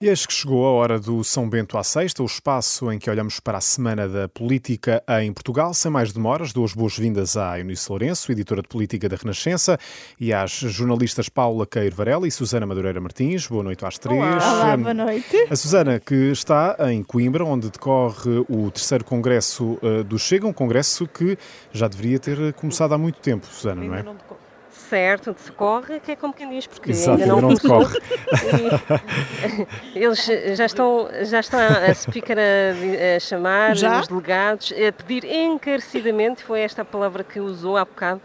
E eis que chegou a hora do São Bento à Sexta, o espaço em que olhamos para a Semana da Política em Portugal. Sem mais demoras, dou as boas-vindas à Eunice Lourenço, editora de Política da Renascença, e às jornalistas Paula Queiro Varela e Susana Madureira Martins. Boa noite às três. Olá, Olá boa noite. A Susana, que está em Coimbra, onde decorre o terceiro congresso uh, do Chega, um congresso que já deveria ter começado há muito tempo, Susana, não é? Certo, decorre, que é como quem diz, porque Exato, ainda não, não decorre. eles já estão, já estão a speaker a, a chamar já? os delegados, a pedir encarecidamente, foi esta a palavra que usou há bocado,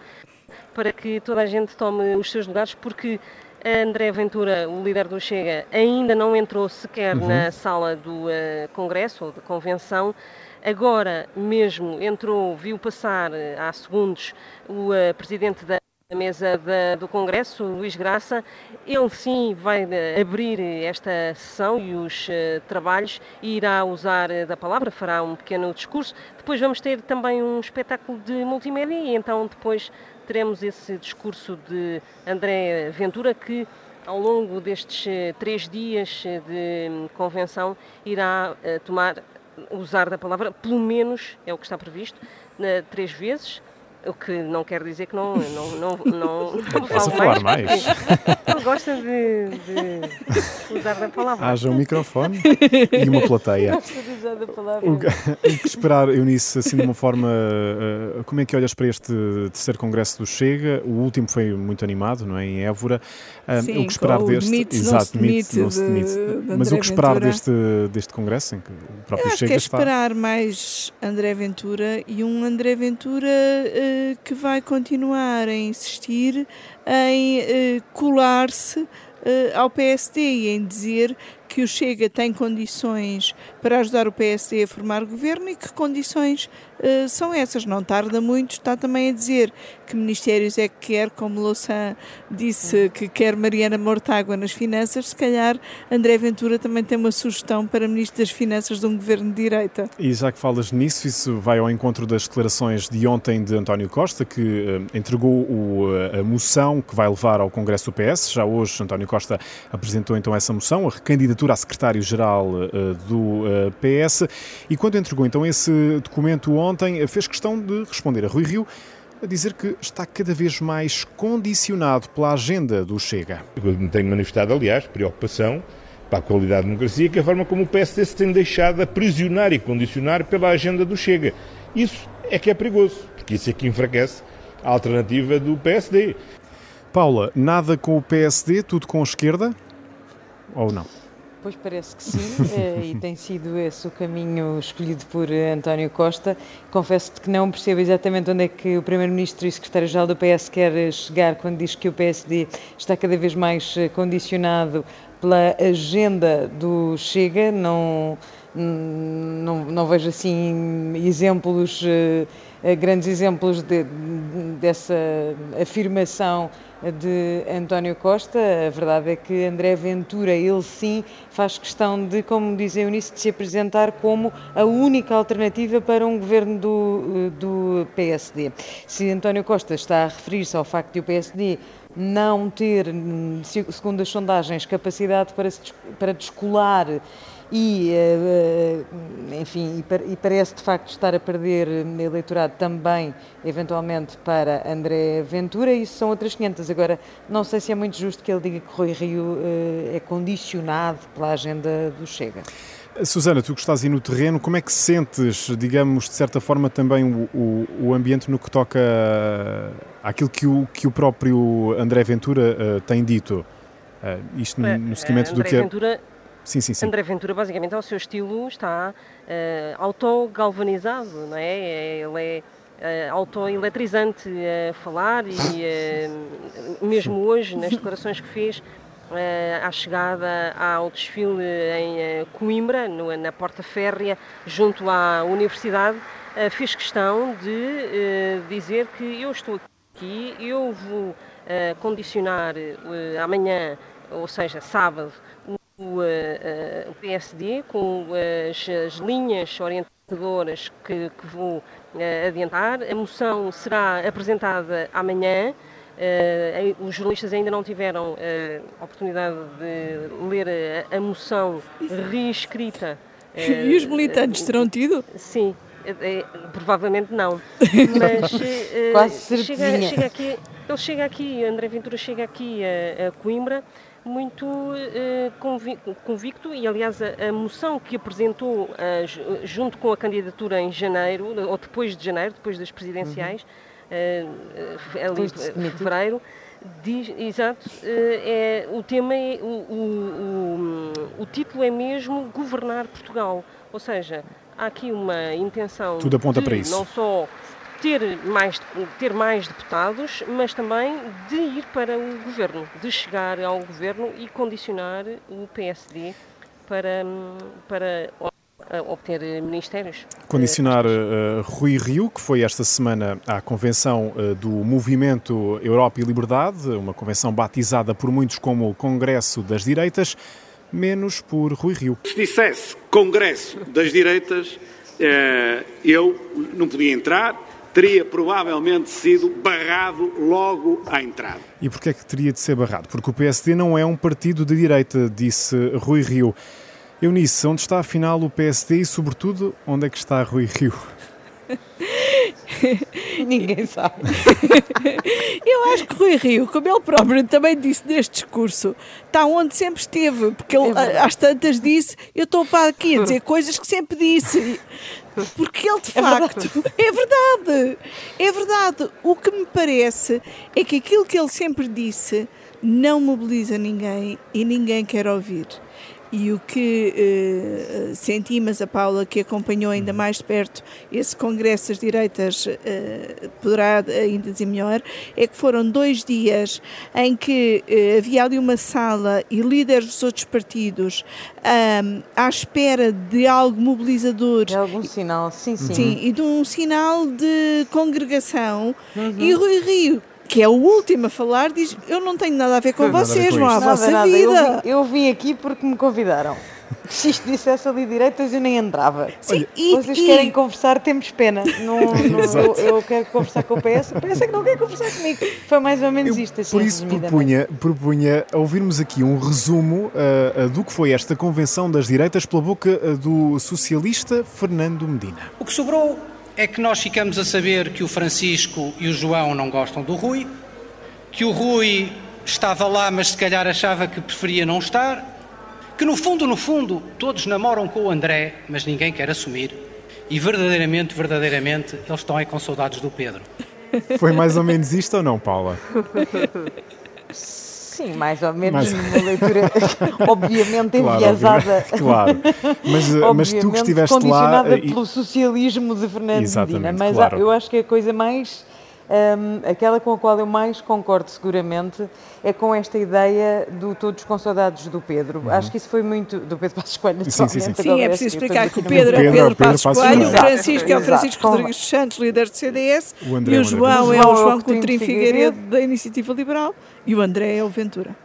para que toda a gente tome os seus lugares, porque André Ventura, o líder do Chega, ainda não entrou sequer uhum. na sala do uh, Congresso ou da Convenção. Agora mesmo entrou, viu passar uh, há segundos o uh, presidente da mesa da, do Congresso, Luís Graça. Ele sim vai eh, abrir esta sessão e os uh, trabalhos e irá usar uh, da palavra, fará um pequeno discurso. Depois vamos ter também um espetáculo de multimédia e então depois teremos esse discurso de André Ventura que ao longo destes uh, três dias de um, convenção irá tomar, usar da palavra, pelo menos, é o que está previsto, três vezes o que não quer dizer que não, não, não, não, não Posso falar mais. mais. Ele gosta de, de, usar a palavra. Haja um microfone e uma plateia. Gosta de usar a palavra. O, que esperar, Eunice, assim de uma forma. Uh, como é que olhas para este terceiro congresso do Chega? O último foi muito animado, não é? Em Évora. Uh, Sim, o que esperar deste. Exato, demite, não se demite. De, Mas o que esperar deste, deste congresso em que o próprio Eu Chega é está. esperar mais André Ventura e um André Ventura. Uh, que vai continuar a insistir em uh, colar-se uh, ao PSD e em dizer que o Chega tem condições para ajudar o PSD a formar governo e que condições uh, são essas. Não tarda muito, está também a dizer que ministérios é que quer, como Louçã disse que quer Mariana Mortágua nas finanças, se calhar André Ventura também tem uma sugestão para ministro das Finanças de um governo de direita. E já que falas nisso, isso vai ao encontro das declarações de ontem de António Costa, que uh, entregou o, uh, a moção que vai levar ao Congresso do PS. Já hoje António Costa apresentou então essa moção, a recandidatura candidatura a secretário-geral uh, do eh, PS e quando entregou então esse documento ontem, fez questão de responder a Rui Rio a dizer que está cada vez mais condicionado pela agenda do Chega. Eu tenho manifestado, aliás, preocupação para a qualidade da democracia, que a forma como o PSD se tem deixado aprisionar e condicionar pela agenda do Chega. Isso é que é perigoso, porque isso é que enfraquece a alternativa do PSD. Paula, nada com o PSD, tudo com a esquerda? Ou não? Pois parece que sim, eh, e tem sido esse o caminho escolhido por eh, António Costa. Confesso-te que não percebo exatamente onde é que o Primeiro-Ministro e Secretário-Geral do PS quer chegar quando diz que o PSD está cada vez mais eh, condicionado pela agenda do Chega. Não, não, não vejo assim exemplos, grandes exemplos de, dessa afirmação de António Costa. A verdade é que André Ventura, ele sim, faz questão de, como diz a Eunice, de se apresentar como a única alternativa para um governo do, do PSD. Se António Costa está a referir-se ao facto de o PSD não ter, segundo as sondagens, capacidade para, para descolar e, eh, eh, enfim, e parece de facto estar a perder eleitorado também, eventualmente, para André Ventura, isso são outras 500. Agora, não sei se é muito justo que ele diga que Rui Rio eh, é condicionado pela agenda do Chega. Susana, tu que estás aí no terreno, como é que sentes, digamos, de certa forma também o, o, o ambiente no que toca àquilo que o, que o próprio André Ventura uh, tem dito? Uh, isto no, no seguimento André do que é... Sim, sim, sim. André Ventura, basicamente, ao seu estilo, está uh, autogalvanizado, não é? Ele é uh, autoeletrizante a falar e uh, mesmo hoje, nas declarações que fez uh, à chegada ao desfile em Coimbra, no, na porta férrea, junto à universidade, fez questão de dizer que eu estou aqui, eu vou condicionar amanhã, ou seja, sábado, o, uh, o PSD com as, as, linhas orientadoras que, que vou uh, adiantar. A moção será apresentada amanhã. Uh, os jornalistas ainda não tiveram a oportunidade de ler a, a moção reescrita. e os militantes terão tido? Sim, provavelmente não. Mas Quase chega, chega aqui, ele chega aqui, André Ventura chega aqui a, a Coimbra muito uh, convicto e, aliás, a, moção que apresentou uh, junto com a candidatura em janeiro, ou depois de janeiro, depois das presidenciais, uhum. uh, ali de fevereiro, diz, exato, é, o tema é, o, o, o, o título é mesmo Governar Portugal, ou seja, há aqui uma intenção Tudo aponta de para isso. não só ter mais, ter mais deputados, mas também de ir para o governo, de chegar ao governo e condicionar o PSD para, para obter ministérios. Condicionar uh, Rui Rio, que foi esta semana à convenção uh, do Movimento Europa e Liberdade, uma convenção batizada por muitos como o Congresso das Direitas, menos por Rui Rio. Se dissesse Congresso das Direitas, uh, eu não podia entrar, teria provavelmente sido barrado logo à entrada. E porquê é que teria de ser barrado? Porque o PSD não é um partido de direita, disse Rui Rio. Eunice, onde está afinal o PSD e, sobretudo, onde é que está Rui Rio? Ninguém sabe. Eu acho que Rui Rio, como ele próprio também disse neste discurso, está onde sempre esteve, porque ele é às tantas disse: Eu estou para aqui a dizer coisas que sempre disse. Porque ele de é facto é verdade. é verdade. O que me parece é que aquilo que ele sempre disse não mobiliza ninguém e ninguém quer ouvir e o que eh, senti, mas a Paula, que acompanhou ainda uhum. mais de perto esse Congresso das Direitas, eh, poderá ainda dizer melhor, é que foram dois dias em que eh, havia ali uma sala e líderes dos outros partidos um, à espera de algo mobilizador. De algum sinal, sim, sim. Sim, e de um sinal de congregação. Uhum. E Rui Rio, que é o último a falar, diz: Eu não tenho nada a ver com vocês, vão à vossa nada. vida. Eu vim, eu vim, aqui porque me convidaram. Se isto dissesse ali direitas, eu nem entrava. Sim, e, Vocês e... querem conversar, temos pena. Não, não eu, eu, quero conversar com o PS, o PS é que não quer conversar comigo. Foi mais ou menos eu, isto. Assim, por isso propunha, propunha ouvirmos aqui um resumo uh, uh, do que foi esta convenção das direitas pela boca uh, do socialista Fernando Medina. O que sobrou é que nós ficamos a saber que o Francisco e o João não gostam do Rui, que o Rui estava lá, mas se calhar achava que preferia não estar, que no fundo, no fundo, todos namoram com o André, mas ninguém quer assumir. E verdadeiramente, verdadeiramente, eles estão aí com saudades do Pedro. Foi mais ou menos isto ou não, Paula? Sim, mais ou menos mais... uma leitura, obviamente claro, enviesada. Claro, mas, eh, mas tu que estiveste condicionada lá... Eh, pelo socialismo de Fernando Medina. Mas claro. eu acho que a coisa mais... Um, aquela com a qual eu mais concordo seguramente é com esta ideia do todos com saudades do Pedro. Uhum. Acho que isso foi muito do Pedro Passos Coelho. Sim, sim, sim. sim é preciso explicar que o Pedro, é o Pedro, Passos Coelho, o Francisco é o Francisco Rodrigues Santos, líder do CDS, o e o João é o João Coutinho Figueiredo da Iniciativa Liberal e o André é o Ventura.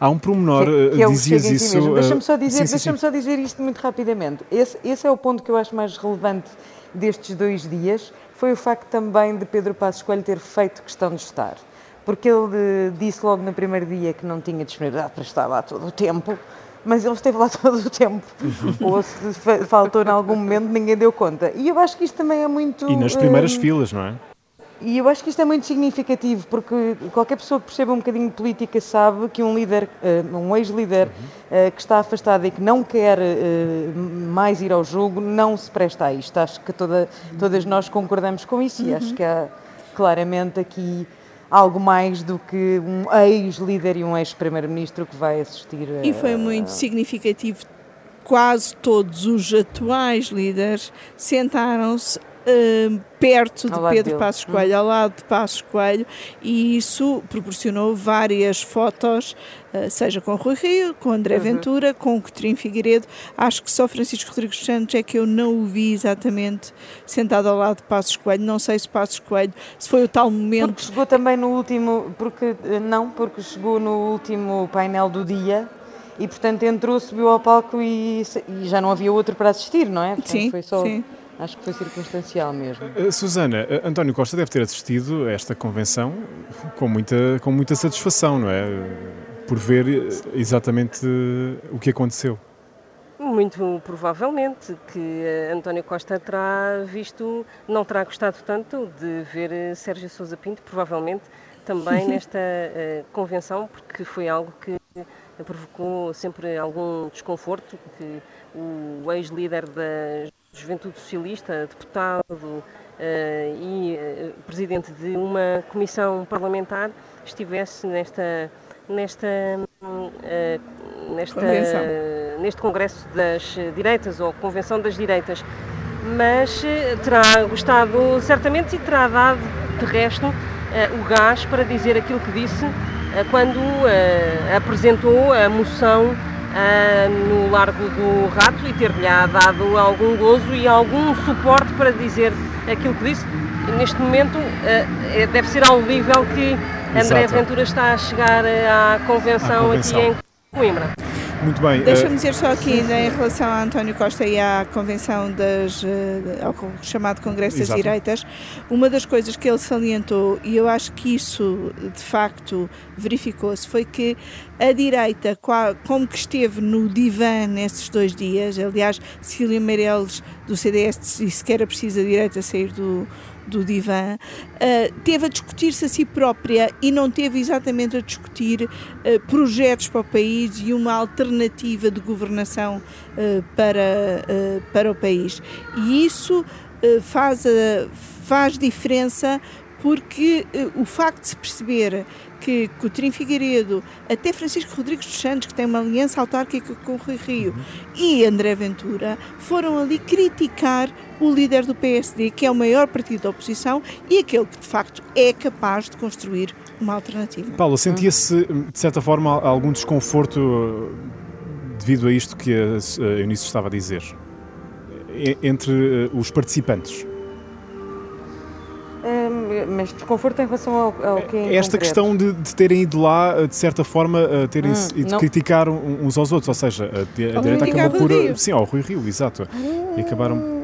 Há um promenor, que, que é dizias isso... Uh, deixa-me só, dizer, deixa só dizer isto muito rapidamente. Esse, esse é o ponto que eu acho mais relevante destes dois dias, foi o facto também de Pedro Passos Coelho ter feito questão de estar. Porque ele disse logo no primeiro dia que não tinha disponibilidade para estar lá todo o tempo, mas ele esteve lá todo o tempo. Uhum. Ou se faltou em algum momento, ninguém deu conta. E eu acho que isto também é muito. E nas primeiras uh, filas, não é? E eu acho que isto é muito significativo, porque qualquer pessoa que perceba um bocadinho de política sabe que um líder, eh, um ex-líder uhum. que está afastado e que não quer eh, mais ir ao jogo, não se presta a isto. Acho que toda, todas nós concordamos com isso uhum. e acho que há claramente aqui algo mais do que um ex-líder e um ex-primeiro-ministro que vai assistir. A... E foi muito significativo. Quase todos os atuais líderes sentaram-se Uh, perto de Pedro dele. Passos hum. Coelho, ao lado de Passos Coelho, e isso proporcionou várias fotos, uh, seja com Rui Rio, com André uhum. Ventura, com Coutinho Figueiredo. Acho que só Francisco Rodrigues Santos é que eu não o vi exatamente sentado ao lado de Passos Coelho. Não sei se Passos Coelho, se foi o tal momento. Porque chegou também no último, porque eh, não, porque chegou no último painel do dia e portanto entrou, subiu ao palco e, e já não havia outro para assistir, não é? Portanto, sim, foi só. Sim Acho que foi circunstancial mesmo. Uh, Susana, uh, António Costa deve ter assistido a esta convenção com muita, com muita satisfação, não é? Por ver exatamente o que aconteceu. Muito provavelmente que António Costa terá visto, não terá gostado tanto de ver Sérgio Sousa Pinto, provavelmente também nesta uh, convenção, porque foi algo que provocou sempre algum desconforto, que o ex-líder da Juventude Socialista, deputado uh, e uh, presidente de uma comissão parlamentar, estivesse nesta nesta, nesta neste congresso das direitas ou convenção das direitas, mas terá gostado certamente e terá dado de resto o gás para dizer aquilo que disse quando apresentou a moção no Largo do Rato e ter-lhe dado algum gozo e algum suporte para dizer aquilo que disse. Neste momento deve ser audível que André Exato. Ventura está a chegar à convenção, à convenção. aqui em Coimbra. Muito bem. Deixa-me dizer só aqui ainda em relação a António Costa e à convenção das, ao chamado Congresso das Exato. Direitas, uma das coisas que ele salientou, e eu acho que isso de facto verificou-se, foi que a direita, como que esteve no divã nesses dois dias, aliás, Cecília Meirelles do CDS disse que era preciso a direita sair do, do divã, uh, teve a discutir-se a si própria e não teve exatamente a discutir uh, projetos para o país e uma alternativa de governação uh, para, para o país. E isso faz, faz diferença porque o facto de se perceber que Coutinho Figueiredo, até Francisco Rodrigues dos Santos, que tem uma aliança autárquica com o Rui Rio, e André Ventura, foram ali criticar o líder do PSD, que é o maior partido da oposição e aquele que de facto é capaz de construir uma alternativa. Paulo, sentia-se de certa forma algum desconforto devido a isto que a Eunice estava a dizer? Entre os participantes? Mas desconforto em relação ao, ao que é Esta concreto? questão de, de, terem ido lá, de certa forma, terem hum, e de criticar uns aos outros, ou seja, a, a direita acabou por. Rio. Sim, ao Rui Rio, exato. Hum, e acabaram.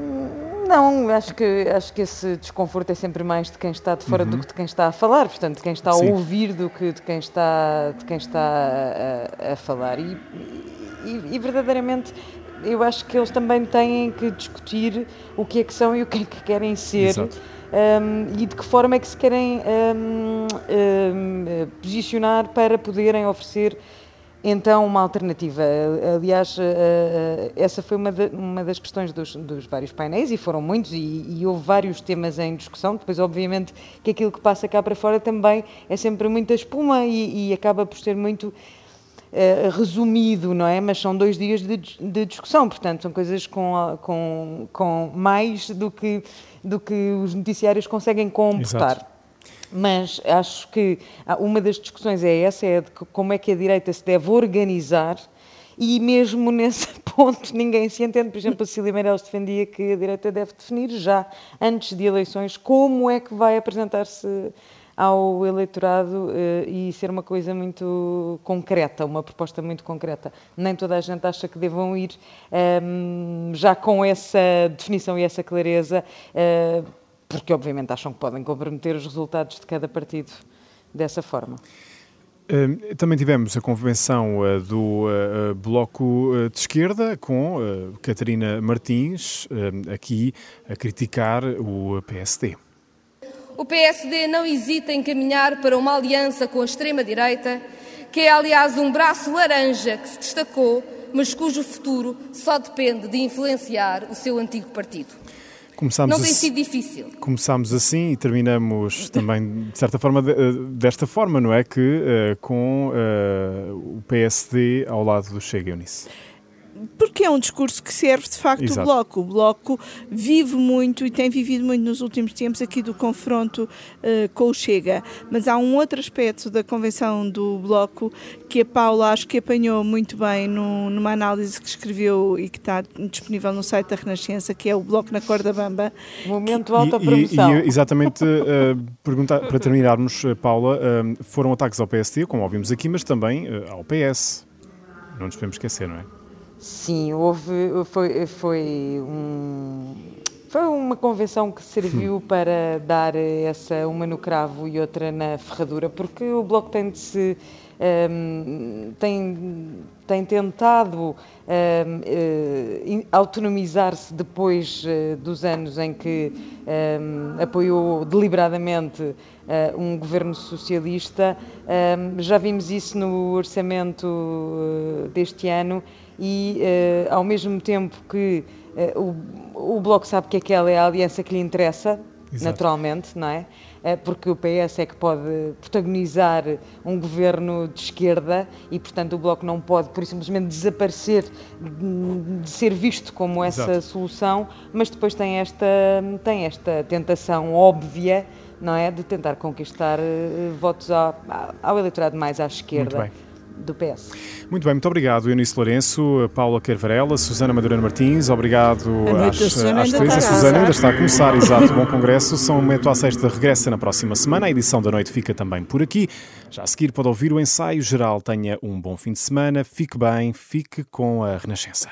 Não, acho que, acho que esse desconforto é sempre mais de quem está de fora uhum. do que de quem está a falar, portanto, de quem está a Sim. ouvir do que de quem está, de quem está a, a falar. E, e, e verdadeiramente eu acho que eles também têm que discutir o que é que são e o que é que querem ser. Um, e de que forma é que se querem um, um, posicionar para poderem oferecer então uma alternativa. Aliás, essa foi uma, uma das questões dos, dos, vários painéis, e foram muitos, e, e, houve vários temas em discussão. Depois, obviamente, que aquilo que passa cá para fora também é sempre muita espuma e, e acaba por ser muito Uh, resumido, não é? Mas são dois dias de, de discussão, portanto, são coisas com, com, com mais do que, do que os noticiários conseguem computar. Exato. Mas acho que uma das discussões é essa, é de como é que a direita se deve organizar e mesmo nesse ponto ninguém se entende. Por exemplo, a Cecília Meirelles defendia que a direita deve definir já, antes de eleições, como é que vai apresentar-se ao eleitorado eh, e ser uma coisa muito concreta, uma proposta muito concreta. Nem toda a gente acha que devam ir ehm, já com essa definição e essa clareza, uh, porque obviamente acham que podem comprometer os resultados de cada partido dessa forma. Ehm, também tivemos a convenção uh, do Bloco de Esquerda com Catarina Martins aqui a criticar o PSD. O PSD não hesita em caminhar para uma aliança com a extrema-direita, que é, aliás, um braço laranja que se destacou, mas cujo futuro só depende de influenciar o seu antigo partido. Começámos não tem sido difícil. Começámos assim e terminamos também, de certa forma, eh, desta forma, não é? Que uh, com uh, o PSD ao lado do Chega, Eunice porque é um discurso que serve de facto Exato. o Bloco. O Bloco vive muito e tem vivido muito nos últimos tempos aqui do confronto uh, com o Chega. Mas há um outro aspecto da convenção do Bloco que a Paula acho que apanhou muito bem no, numa análise que escreveu e que está disponível no site da Renascença, que é o Bloco na Corda Bamba. Momento autopromoção. E, e, e exatamente uh, perguntar, para terminarmos, eh, Paula, uh, foram ataques ao PST, como ouvimos aqui, mas também ao PS. Não nos podemos esquecer, não é? Sim, houve, foi, foi um, Foi uma convenção que serviu para dar essa uma no cravo e outra na ferradura, porque o Bloco tem de se um, tem, tem tentado um, uh, autonomizar-se depois uh, dos anos em que um, apoiou deliberadamente uh, um governo socialista. já vimos isso no orçamento deste ano e, ao mesmo tempo que o, o Bloco sabe que aquela é a aliança que lhe interessa, Exato. naturalmente, não é? Eh, porque o PS é que pode protagonizar um governo de esquerda e, portanto, o Bloco não pode, por simplesmente, desaparecer de ser visto como essa Exato. solução, mas depois tem esta, tem esta tentação óbvia não é, de tentar conquistar votos ao, ao eleitorado mais à esquerda do PS. Muito bem, muito obrigado, Eunice Lourenço, Paula Carvarela, Susana Madureira Martins, obrigado às, às três. A Susana ainda está a começar, exato, bom congresso. São Momento à Sexta regressa na próxima semana. A edição da noite fica também por aqui. Já a seguir pode ouvir o ensaio geral. Tenha um bom fim de semana, fique bem, fique com a Renascença.